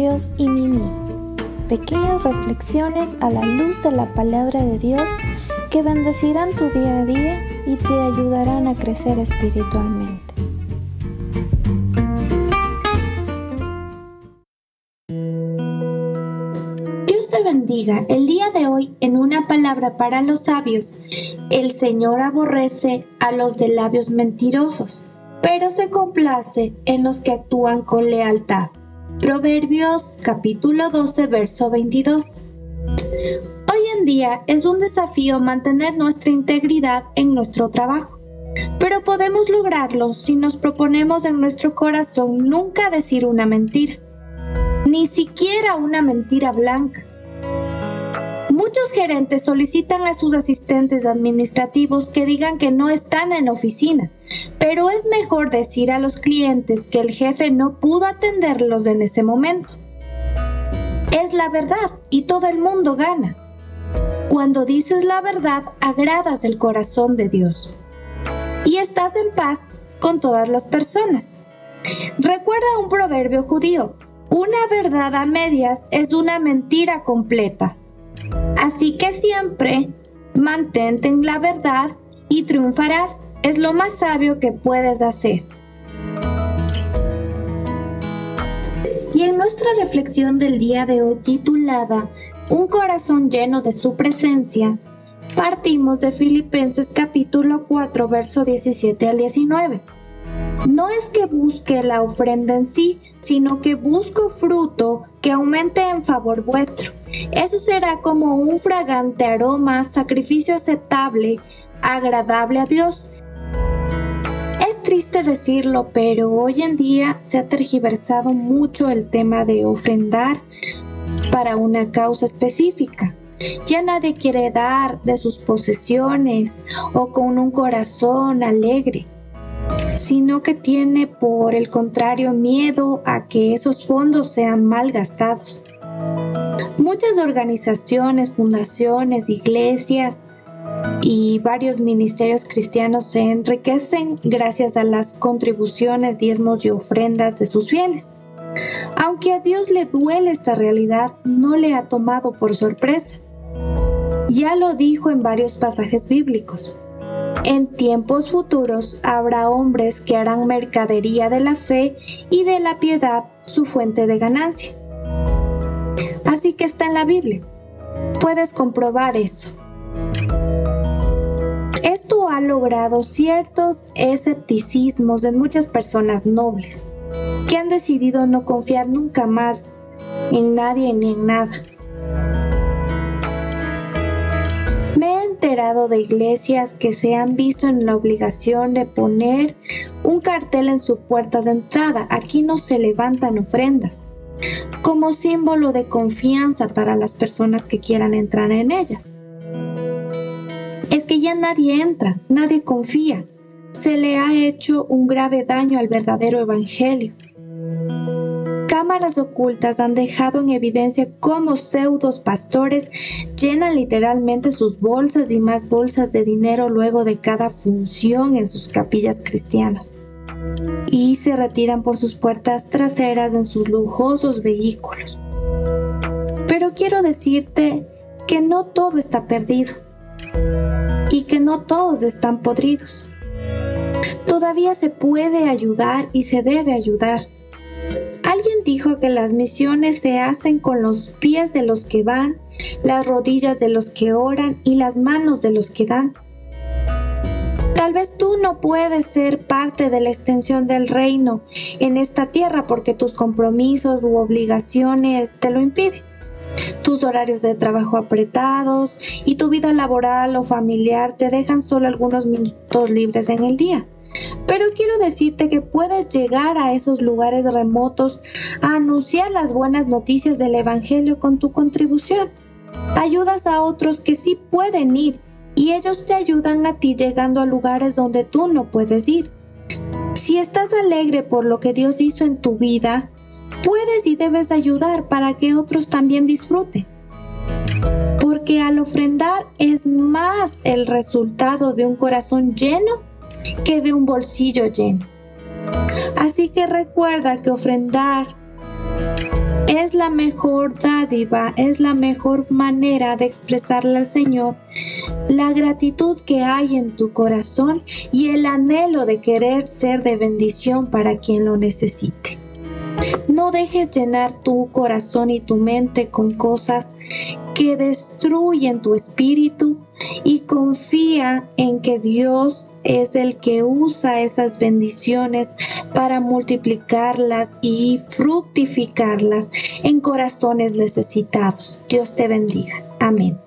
Dios y Mimi. Pequeñas reflexiones a la luz de la palabra de Dios que bendecirán tu día a día y te ayudarán a crecer espiritualmente. Dios te bendiga. El día de hoy, en una palabra para los sabios, el Señor aborrece a los de labios mentirosos, pero se complace en los que actúan con lealtad. Proverbios capítulo 12, verso 22. Hoy en día es un desafío mantener nuestra integridad en nuestro trabajo, pero podemos lograrlo si nos proponemos en nuestro corazón nunca decir una mentira, ni siquiera una mentira blanca. Muchos gerentes solicitan a sus asistentes administrativos que digan que no están en oficina, pero es mejor decir a los clientes que el jefe no pudo atenderlos en ese momento. Es la verdad y todo el mundo gana. Cuando dices la verdad, agradas el corazón de Dios y estás en paz con todas las personas. Recuerda un proverbio judío, una verdad a medias es una mentira completa. Así que siempre mantente en la verdad y triunfarás. Es lo más sabio que puedes hacer. Y en nuestra reflexión del día de hoy titulada Un corazón lleno de su presencia, partimos de Filipenses capítulo 4, verso 17 al 19. No es que busque la ofrenda en sí, sino que busco fruto que aumente en favor vuestro. Eso será como un fragante aroma, sacrificio aceptable, agradable a Dios. Es triste decirlo, pero hoy en día se ha tergiversado mucho el tema de ofrendar para una causa específica. Ya nadie quiere dar de sus posesiones o con un corazón alegre, sino que tiene por el contrario miedo a que esos fondos sean mal gastados. Muchas organizaciones, fundaciones, iglesias y varios ministerios cristianos se enriquecen gracias a las contribuciones, diezmos y ofrendas de sus fieles. Aunque a Dios le duele esta realidad, no le ha tomado por sorpresa. Ya lo dijo en varios pasajes bíblicos. En tiempos futuros habrá hombres que harán mercadería de la fe y de la piedad su fuente de ganancia. Así que está en la Biblia. Puedes comprobar eso. Esto ha logrado ciertos escepticismos en muchas personas nobles, que han decidido no confiar nunca más en nadie ni en nada. Me he enterado de iglesias que se han visto en la obligación de poner un cartel en su puerta de entrada. Aquí no se levantan ofrendas como símbolo de confianza para las personas que quieran entrar en ellas. Es que ya nadie entra, nadie confía. Se le ha hecho un grave daño al verdadero evangelio. Cámaras ocultas han dejado en evidencia cómo pseudos pastores llenan literalmente sus bolsas y más bolsas de dinero luego de cada función en sus capillas cristianas y se retiran por sus puertas traseras en sus lujosos vehículos. Pero quiero decirte que no todo está perdido y que no todos están podridos. Todavía se puede ayudar y se debe ayudar. Alguien dijo que las misiones se hacen con los pies de los que van, las rodillas de los que oran y las manos de los que dan. Tal vez tú no puedes ser parte de la extensión del reino en esta tierra porque tus compromisos u obligaciones te lo impiden. Tus horarios de trabajo apretados y tu vida laboral o familiar te dejan solo algunos minutos libres en el día. Pero quiero decirte que puedes llegar a esos lugares remotos a anunciar las buenas noticias del Evangelio con tu contribución. Ayudas a otros que sí pueden ir y ellos te ayudan a ti llegando a lugares donde tú no puedes ir. Si estás alegre por lo que Dios hizo en tu vida, puedes y debes ayudar para que otros también disfruten. Porque al ofrendar es más el resultado de un corazón lleno que de un bolsillo lleno. Así que recuerda que ofrendar es la mejor dádiva, es la mejor manera de expresarle al Señor la gratitud que hay en tu corazón y el anhelo de querer ser de bendición para quien lo necesite. No dejes llenar tu corazón y tu mente con cosas que destruyen tu espíritu y confía en que Dios es el que usa esas bendiciones para multiplicarlas y fructificarlas en corazones necesitados. Dios te bendiga. Amén.